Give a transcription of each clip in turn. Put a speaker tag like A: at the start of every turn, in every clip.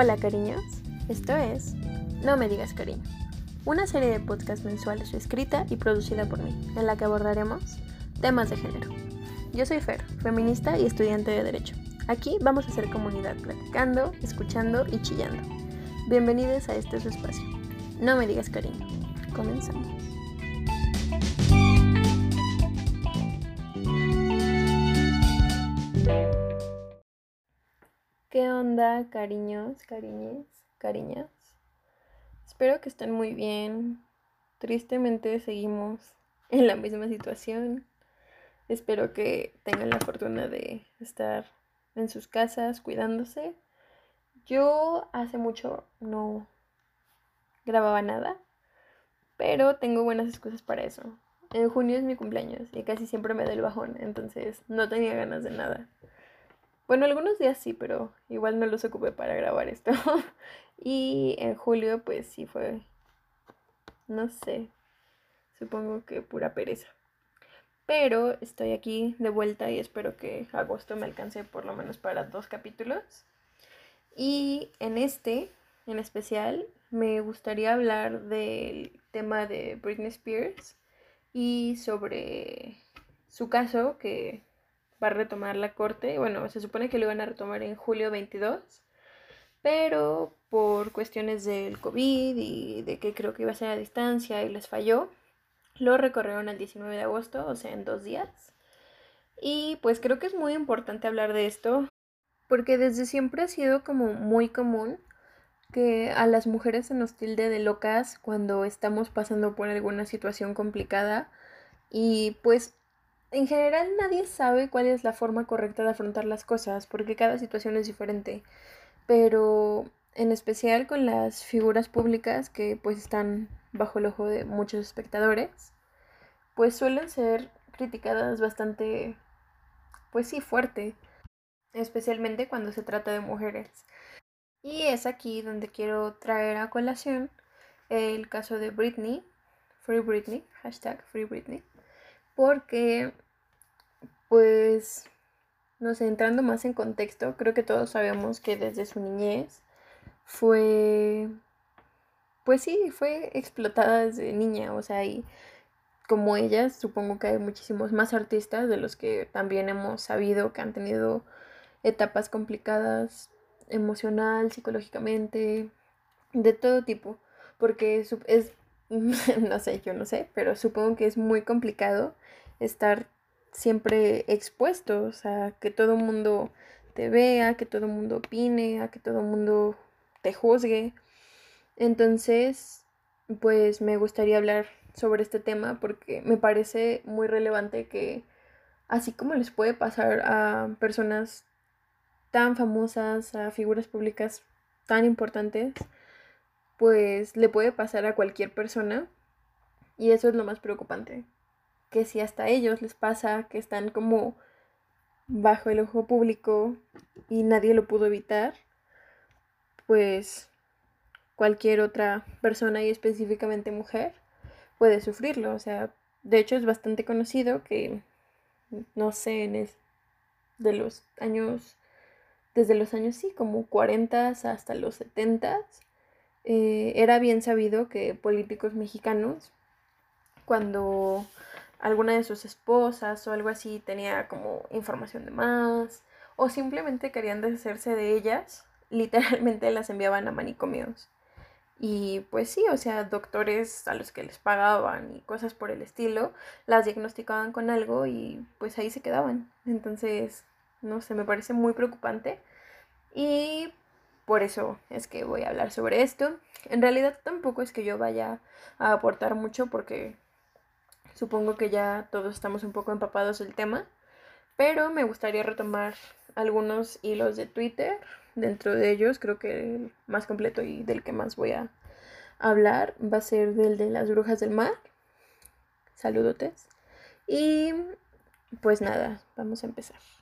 A: Hola cariños, esto es No me digas cariño, una serie de podcasts mensuales escrita y producida por mí, en la que abordaremos temas de género. Yo soy Fer, feminista y estudiante de Derecho. Aquí vamos a hacer comunidad platicando, escuchando y chillando. Bienvenidos a este su espacio. No me digas cariño. Comenzamos. ¿Qué onda, cariños, cariñes, cariñas? Espero que estén muy bien. Tristemente seguimos en la misma situación. Espero que tengan la fortuna de estar en sus casas cuidándose. Yo hace mucho no grababa nada, pero tengo buenas excusas para eso. En junio es mi cumpleaños y casi siempre me da el bajón, entonces no tenía ganas de nada. Bueno, algunos días sí, pero igual no los ocupé para grabar esto. y en julio, pues sí fue, no sé, supongo que pura pereza. Pero estoy aquí de vuelta y espero que agosto me alcance por lo menos para dos capítulos. Y en este, en especial, me gustaría hablar del tema de Britney Spears y sobre su caso que va a retomar la corte. Bueno, se supone que lo iban a retomar en julio 22, pero por cuestiones del COVID y de que creo que iba a ser a distancia y les falló, lo recorrieron el 19 de agosto, o sea, en dos días. Y pues creo que es muy importante hablar de esto, porque desde siempre ha sido como muy común que a las mujeres se nos tilde de locas cuando estamos pasando por alguna situación complicada y pues en general nadie sabe cuál es la forma correcta de afrontar las cosas, porque cada situación es diferente. Pero en especial con las figuras públicas que pues están bajo el ojo de muchos espectadores, pues suelen ser criticadas bastante, pues sí, fuerte, especialmente cuando se trata de mujeres. Y es aquí donde quiero traer a colación el caso de Britney, Free Britney, hashtag Free Britney porque, pues, no sé, entrando más en contexto, creo que todos sabemos que desde su niñez fue, pues sí, fue explotada desde niña, o sea, y como ella, supongo que hay muchísimos más artistas de los que también hemos sabido que han tenido etapas complicadas emocional, psicológicamente, de todo tipo, porque es, no sé, yo no sé, pero supongo que es muy complicado estar siempre expuesto, a que todo el mundo te vea, que todo el mundo opine, a que todo el mundo te juzgue. Entonces, pues me gustaría hablar sobre este tema porque me parece muy relevante que así como les puede pasar a personas tan famosas, a figuras públicas tan importantes, pues le puede pasar a cualquier persona y eso es lo más preocupante, que si hasta ellos les pasa que están como bajo el ojo público y nadie lo pudo evitar, pues cualquier otra persona y específicamente mujer puede sufrirlo. O sea, de hecho es bastante conocido que, no sé, en de los años, desde los años sí, como 40 hasta los 70, eh, era bien sabido que políticos mexicanos, cuando alguna de sus esposas o algo así tenía como información de más, o simplemente querían deshacerse de ellas, literalmente las enviaban a manicomios. Y pues sí, o sea, doctores a los que les pagaban y cosas por el estilo, las diagnosticaban con algo y pues ahí se quedaban. Entonces, no sé, me parece muy preocupante. Y por eso es que voy a hablar sobre esto. En realidad tampoco es que yo vaya a aportar mucho porque supongo que ya todos estamos un poco empapados del tema. Pero me gustaría retomar algunos hilos de Twitter. Dentro de ellos creo que el más completo y del que más voy a hablar va a ser del de las brujas del mar. Saludotes. Y pues nada, vamos a empezar.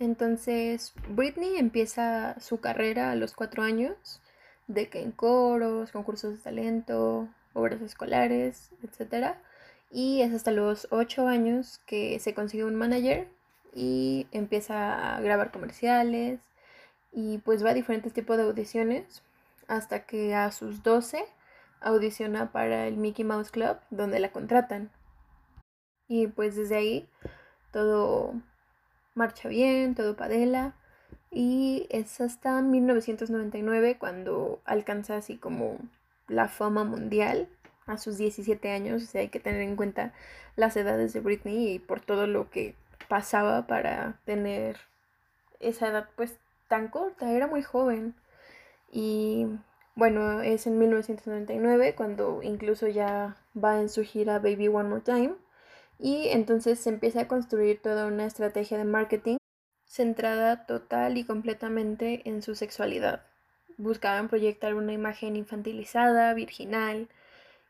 A: Entonces, Britney empieza su carrera a los cuatro años, de que en coros, concursos de talento, obras escolares, etc. Y es hasta los ocho años que se consigue un manager y empieza a grabar comerciales y pues va a diferentes tipos de audiciones hasta que a sus 12 audiciona para el Mickey Mouse Club donde la contratan. Y pues desde ahí todo marcha bien, todo padela. Y es hasta 1999 cuando alcanza así como la fama mundial a sus 17 años. O hay que tener en cuenta las edades de Britney y por todo lo que pasaba para tener esa edad pues tan corta. Era muy joven. Y bueno, es en 1999 cuando incluso ya va en su gira Baby One More Time y entonces se empieza a construir toda una estrategia de marketing centrada total y completamente en su sexualidad. Buscaban proyectar una imagen infantilizada, virginal,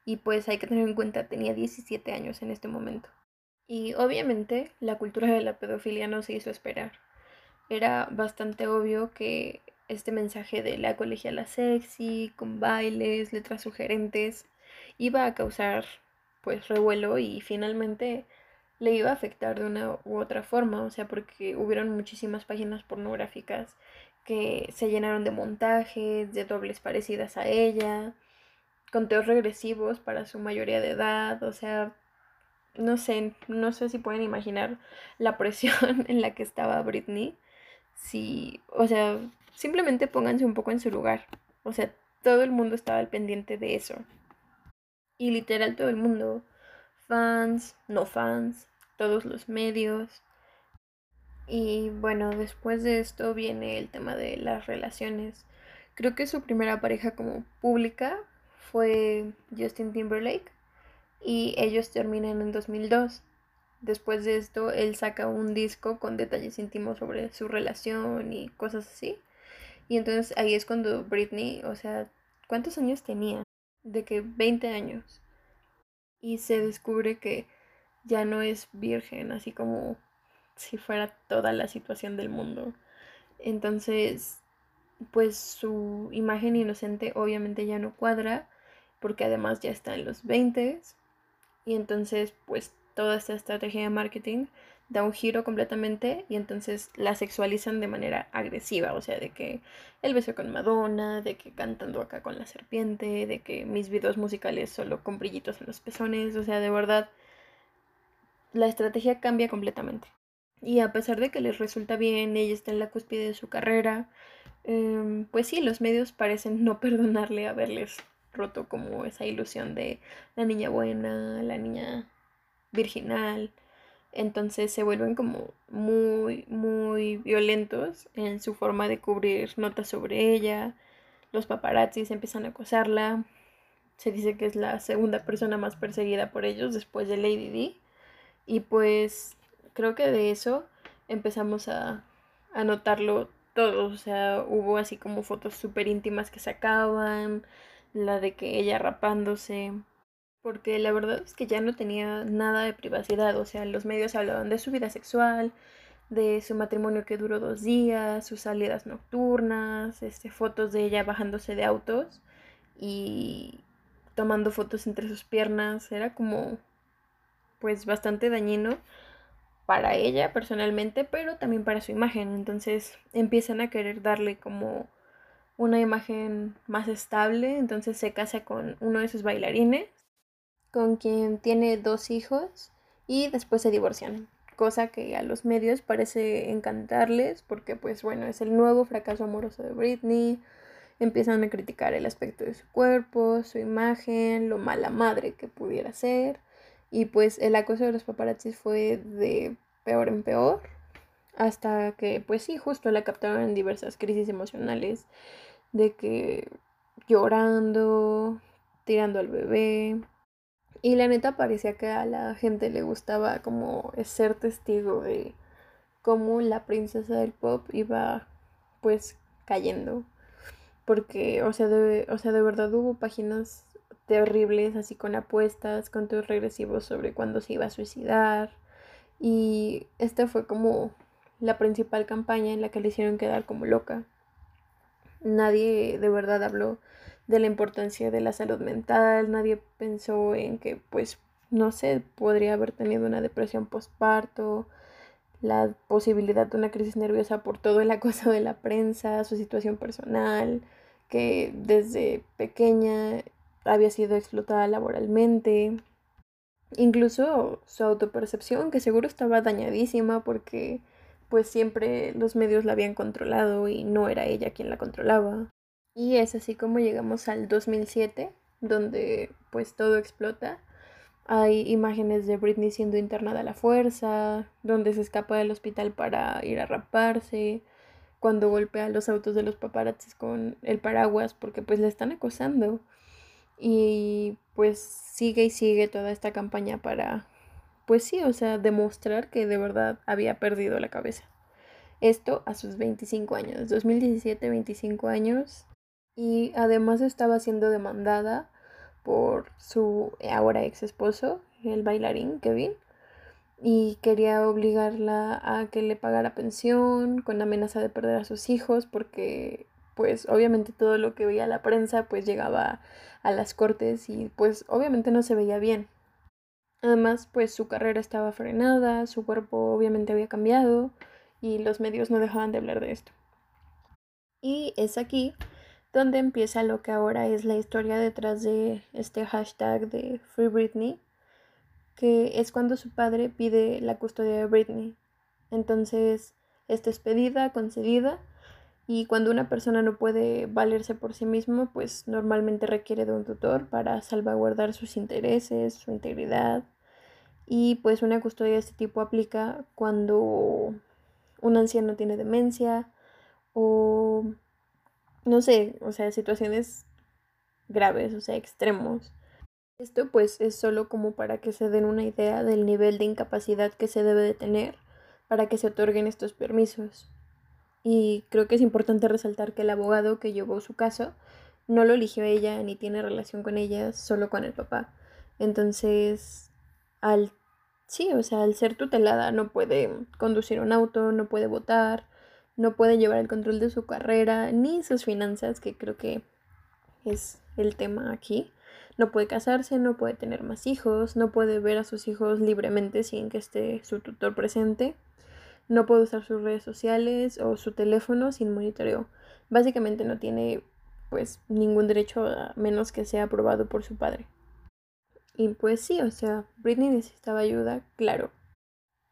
A: y pues hay que tener en cuenta, tenía 17 años en este momento. Y obviamente la cultura de la pedofilia no se hizo esperar. Era bastante obvio que este mensaje de la colegiala sexy, con bailes, letras sugerentes, iba a causar pues revuelo y finalmente le iba a afectar de una u otra forma, o sea, porque hubieron muchísimas páginas pornográficas que se llenaron de montajes, de dobles parecidas a ella, conteos regresivos para su mayoría de edad, o sea, no sé, no sé si pueden imaginar la presión en la que estaba Britney. Si, o sea, simplemente pónganse un poco en su lugar. O sea, todo el mundo estaba al pendiente de eso. Y literal todo el mundo, fans, no fans, todos los medios. Y bueno, después de esto viene el tema de las relaciones. Creo que su primera pareja como pública fue Justin Timberlake y ellos terminan en 2002. Después de esto, él saca un disco con detalles íntimos sobre su relación y cosas así. Y entonces ahí es cuando Britney, o sea, ¿cuántos años tenía? De que 20 años y se descubre que ya no es virgen, así como si fuera toda la situación del mundo. Entonces, pues su imagen inocente obviamente ya no cuadra, porque además ya está en los 20 y entonces pues toda esta estrategia de marketing da un giro completamente y entonces la sexualizan de manera agresiva, o sea, de que el beso con Madonna, de que cantando acá con la serpiente, de que mis videos musicales solo con brillitos en los pezones, o sea, de verdad, la estrategia cambia completamente. Y a pesar de que les resulta bien, ella está en la cúspide de su carrera, em, pues sí, los medios parecen no perdonarle haberles roto como esa ilusión de la niña buena, la niña virginal, entonces se vuelven como muy, muy violentos en su forma de cubrir notas sobre ella. Los paparazzis empiezan a acosarla. Se dice que es la segunda persona más perseguida por ellos después de Lady D. Y pues creo que de eso empezamos a, a notarlo todos. O sea, hubo así como fotos súper íntimas que sacaban. La de que ella rapándose porque la verdad es que ya no tenía nada de privacidad, o sea, los medios hablaban de su vida sexual, de su matrimonio que duró dos días, sus salidas nocturnas, este, fotos de ella bajándose de autos y tomando fotos entre sus piernas, era como pues bastante dañino para ella personalmente, pero también para su imagen, entonces empiezan a querer darle como una imagen más estable, entonces se casa con uno de sus bailarines con quien tiene dos hijos y después se divorcian, cosa que a los medios parece encantarles porque pues bueno, es el nuevo fracaso amoroso de Britney, empiezan a criticar el aspecto de su cuerpo, su imagen, lo mala madre que pudiera ser y pues el acoso de los paparazzis fue de peor en peor hasta que pues sí, justo la captaron en diversas crisis emocionales de que llorando, tirando al bebé, y la neta parecía que a la gente le gustaba como ser testigo de cómo la princesa del pop iba pues cayendo. Porque, o sea, de, o sea, de verdad hubo páginas terribles, así con apuestas, con todos regresivos sobre cuándo se iba a suicidar. Y esta fue como la principal campaña en la que le hicieron quedar como loca. Nadie de verdad habló de la importancia de la salud mental, nadie pensó en que pues no sé, podría haber tenido una depresión postparto la posibilidad de una crisis nerviosa por todo el acoso de la prensa, su situación personal, que desde pequeña había sido explotada laboralmente, incluso su autopercepción, que seguro estaba dañadísima porque pues siempre los medios la habían controlado y no era ella quien la controlaba. Y es así como llegamos al 2007, donde pues todo explota. Hay imágenes de Britney siendo internada a la fuerza, donde se escapa del hospital para ir a raparse, cuando golpea los autos de los paparazzis con el paraguas porque pues le están acosando. Y pues sigue y sigue toda esta campaña para, pues sí, o sea, demostrar que de verdad había perdido la cabeza. Esto a sus 25 años, 2017, 25 años. Y además estaba siendo demandada por su ahora ex esposo, el bailarín Kevin, y quería obligarla a que le pagara pensión con amenaza de perder a sus hijos porque pues obviamente todo lo que veía la prensa pues llegaba a las cortes y pues obviamente no se veía bien. Además pues su carrera estaba frenada, su cuerpo obviamente había cambiado y los medios no dejaban de hablar de esto. Y es aquí donde empieza lo que ahora es la historia detrás de este hashtag de Free Britney, que es cuando su padre pide la custodia de Britney. Entonces, esta es pedida, concedida, y cuando una persona no puede valerse por sí mismo, pues normalmente requiere de un tutor para salvaguardar sus intereses, su integridad. Y pues una custodia de este tipo aplica cuando un anciano tiene demencia o no sé, o sea, situaciones graves, o sea, extremos. Esto pues es solo como para que se den una idea del nivel de incapacidad que se debe de tener para que se otorguen estos permisos. Y creo que es importante resaltar que el abogado que llevó su caso no lo eligió ella ni tiene relación con ella, solo con el papá. Entonces, al sí, o sea, al ser tutelada no puede conducir un auto, no puede votar, no puede llevar el control de su carrera ni sus finanzas, que creo que es el tema aquí. No puede casarse, no puede tener más hijos, no puede ver a sus hijos libremente sin que esté su tutor presente no puede usar sus redes sociales o su teléfono sin monitoreo. Básicamente no tiene pues ningún derecho a menos que sea aprobado por su padre. Y pues sí, o sea, Britney necesitaba ayuda, claro.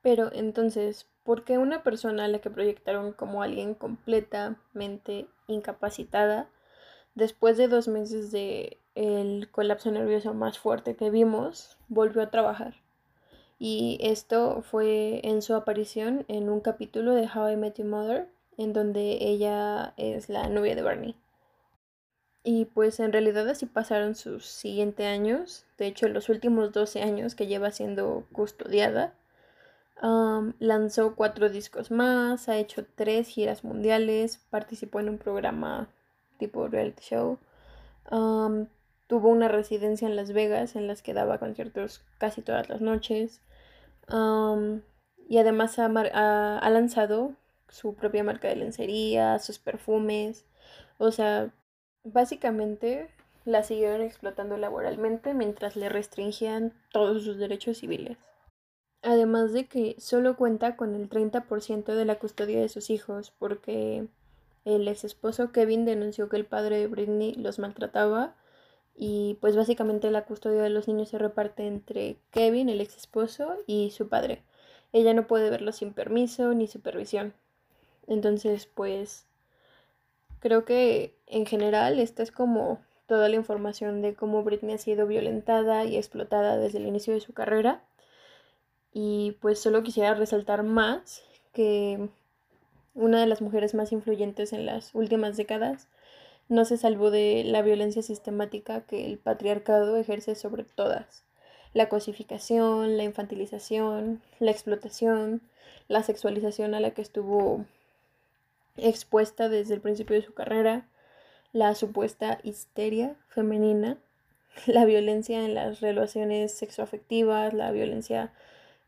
A: Pero entonces, ¿por qué una persona a la que proyectaron como alguien completamente incapacitada, después de dos meses de el colapso nervioso más fuerte que vimos, volvió a trabajar? Y esto fue en su aparición en un capítulo de How I Met Your Mother, en donde ella es la novia de Barney. Y pues en realidad así pasaron sus siguientes años, de hecho los últimos 12 años que lleva siendo custodiada. Lanzó cuatro discos más, ha hecho tres giras mundiales, participó en un programa tipo reality show, tuvo una residencia en Las Vegas en las que daba conciertos casi todas las noches, y además ha, lanzado su propia marca de lencería, sus perfumes. O sea, básicamente la siguieron explotando laboralmente mientras le restringían todos sus derechos civiles. Además de que solo cuenta con el 30% de la custodia de sus hijos porque el ex esposo Kevin denunció que el padre de Britney los maltrataba y pues básicamente la custodia de los niños se reparte entre Kevin, el ex esposo, y su padre. Ella no puede verlos sin permiso ni supervisión. Entonces, pues creo que en general esta es como toda la información de cómo Britney ha sido violentada y explotada desde el inicio de su carrera. Y pues solo quisiera resaltar más que una de las mujeres más influyentes en las últimas décadas no se salvó de la violencia sistemática que el patriarcado ejerce sobre todas. La cosificación, la infantilización, la explotación, la sexualización a la que estuvo expuesta desde el principio de su carrera, la supuesta histeria femenina, la violencia en las relaciones sexoafectivas, la violencia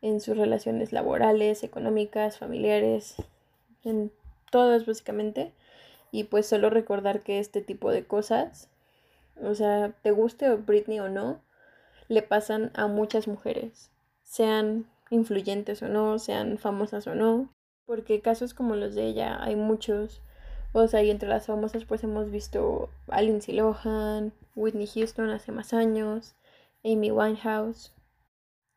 A: en sus relaciones laborales, económicas, familiares, en todas básicamente, y pues solo recordar que este tipo de cosas, o sea, te guste Britney o no, le pasan a muchas mujeres, sean influyentes o no, sean famosas o no, porque casos como los de ella hay muchos. O sea, y entre las famosas pues hemos visto a Lindsay Lohan, Whitney Houston hace más años, Amy Winehouse.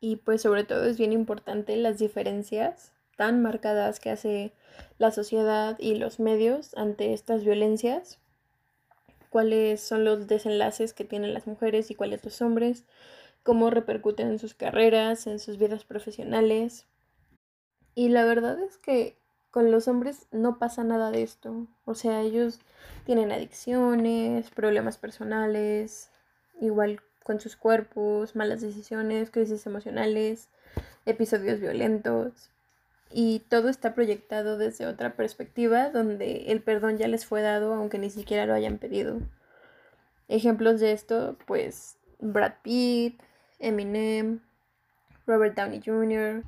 A: Y pues sobre todo es bien importante las diferencias tan marcadas que hace la sociedad y los medios ante estas violencias, cuáles son los desenlaces que tienen las mujeres y cuáles los hombres, cómo repercuten en sus carreras, en sus vidas profesionales. Y la verdad es que con los hombres no pasa nada de esto. O sea, ellos tienen adicciones, problemas personales, igual con sus cuerpos, malas decisiones, crisis emocionales, episodios violentos. Y todo está proyectado desde otra perspectiva donde el perdón ya les fue dado aunque ni siquiera lo hayan pedido. Ejemplos de esto, pues Brad Pitt, Eminem, Robert Downey Jr.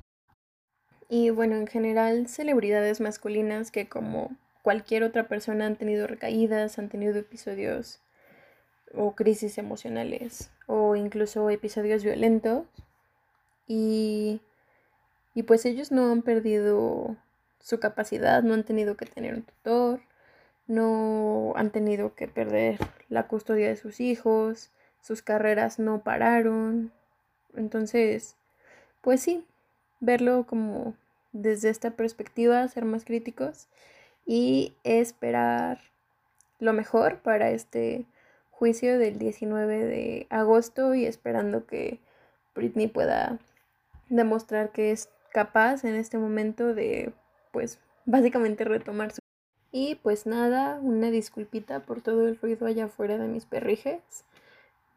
A: Y bueno, en general celebridades masculinas que como cualquier otra persona han tenido recaídas, han tenido episodios o crisis emocionales o incluso episodios violentos. Y, y pues ellos no han perdido su capacidad, no han tenido que tener un tutor, no han tenido que perder la custodia de sus hijos, sus carreras no pararon, entonces, pues sí, verlo como desde esta perspectiva, ser más críticos y esperar lo mejor para este juicio del 19 de agosto y esperando que Britney pueda demostrar que es capaz en este momento de pues básicamente retomar su y pues nada, una disculpita por todo el ruido allá afuera de mis perrijes.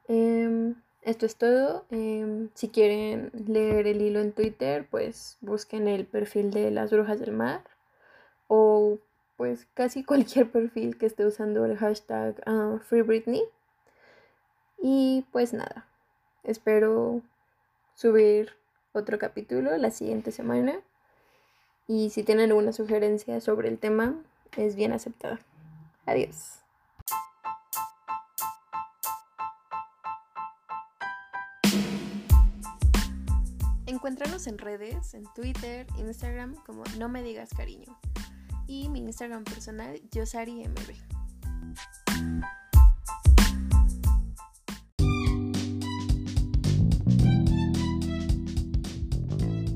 A: Em, esto es todo. Em, si quieren leer el hilo en Twitter, pues busquen el perfil de las brujas del mar o pues casi cualquier perfil que esté usando el hashtag uh, Free Britney. Y pues nada, espero subir otro capítulo la siguiente semana. Y si tienen alguna sugerencia sobre el tema, es bien aceptada. Adiós. Encuéntranos en redes, en Twitter, Instagram como No Me Digas Cariño y mi Instagram personal YosariMB.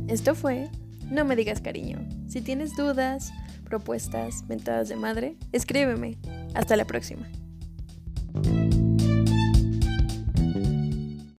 A: Esto fue No Me Digas Cariño. Si tienes dudas, propuestas, mentadas de madre, escríbeme. Hasta la próxima.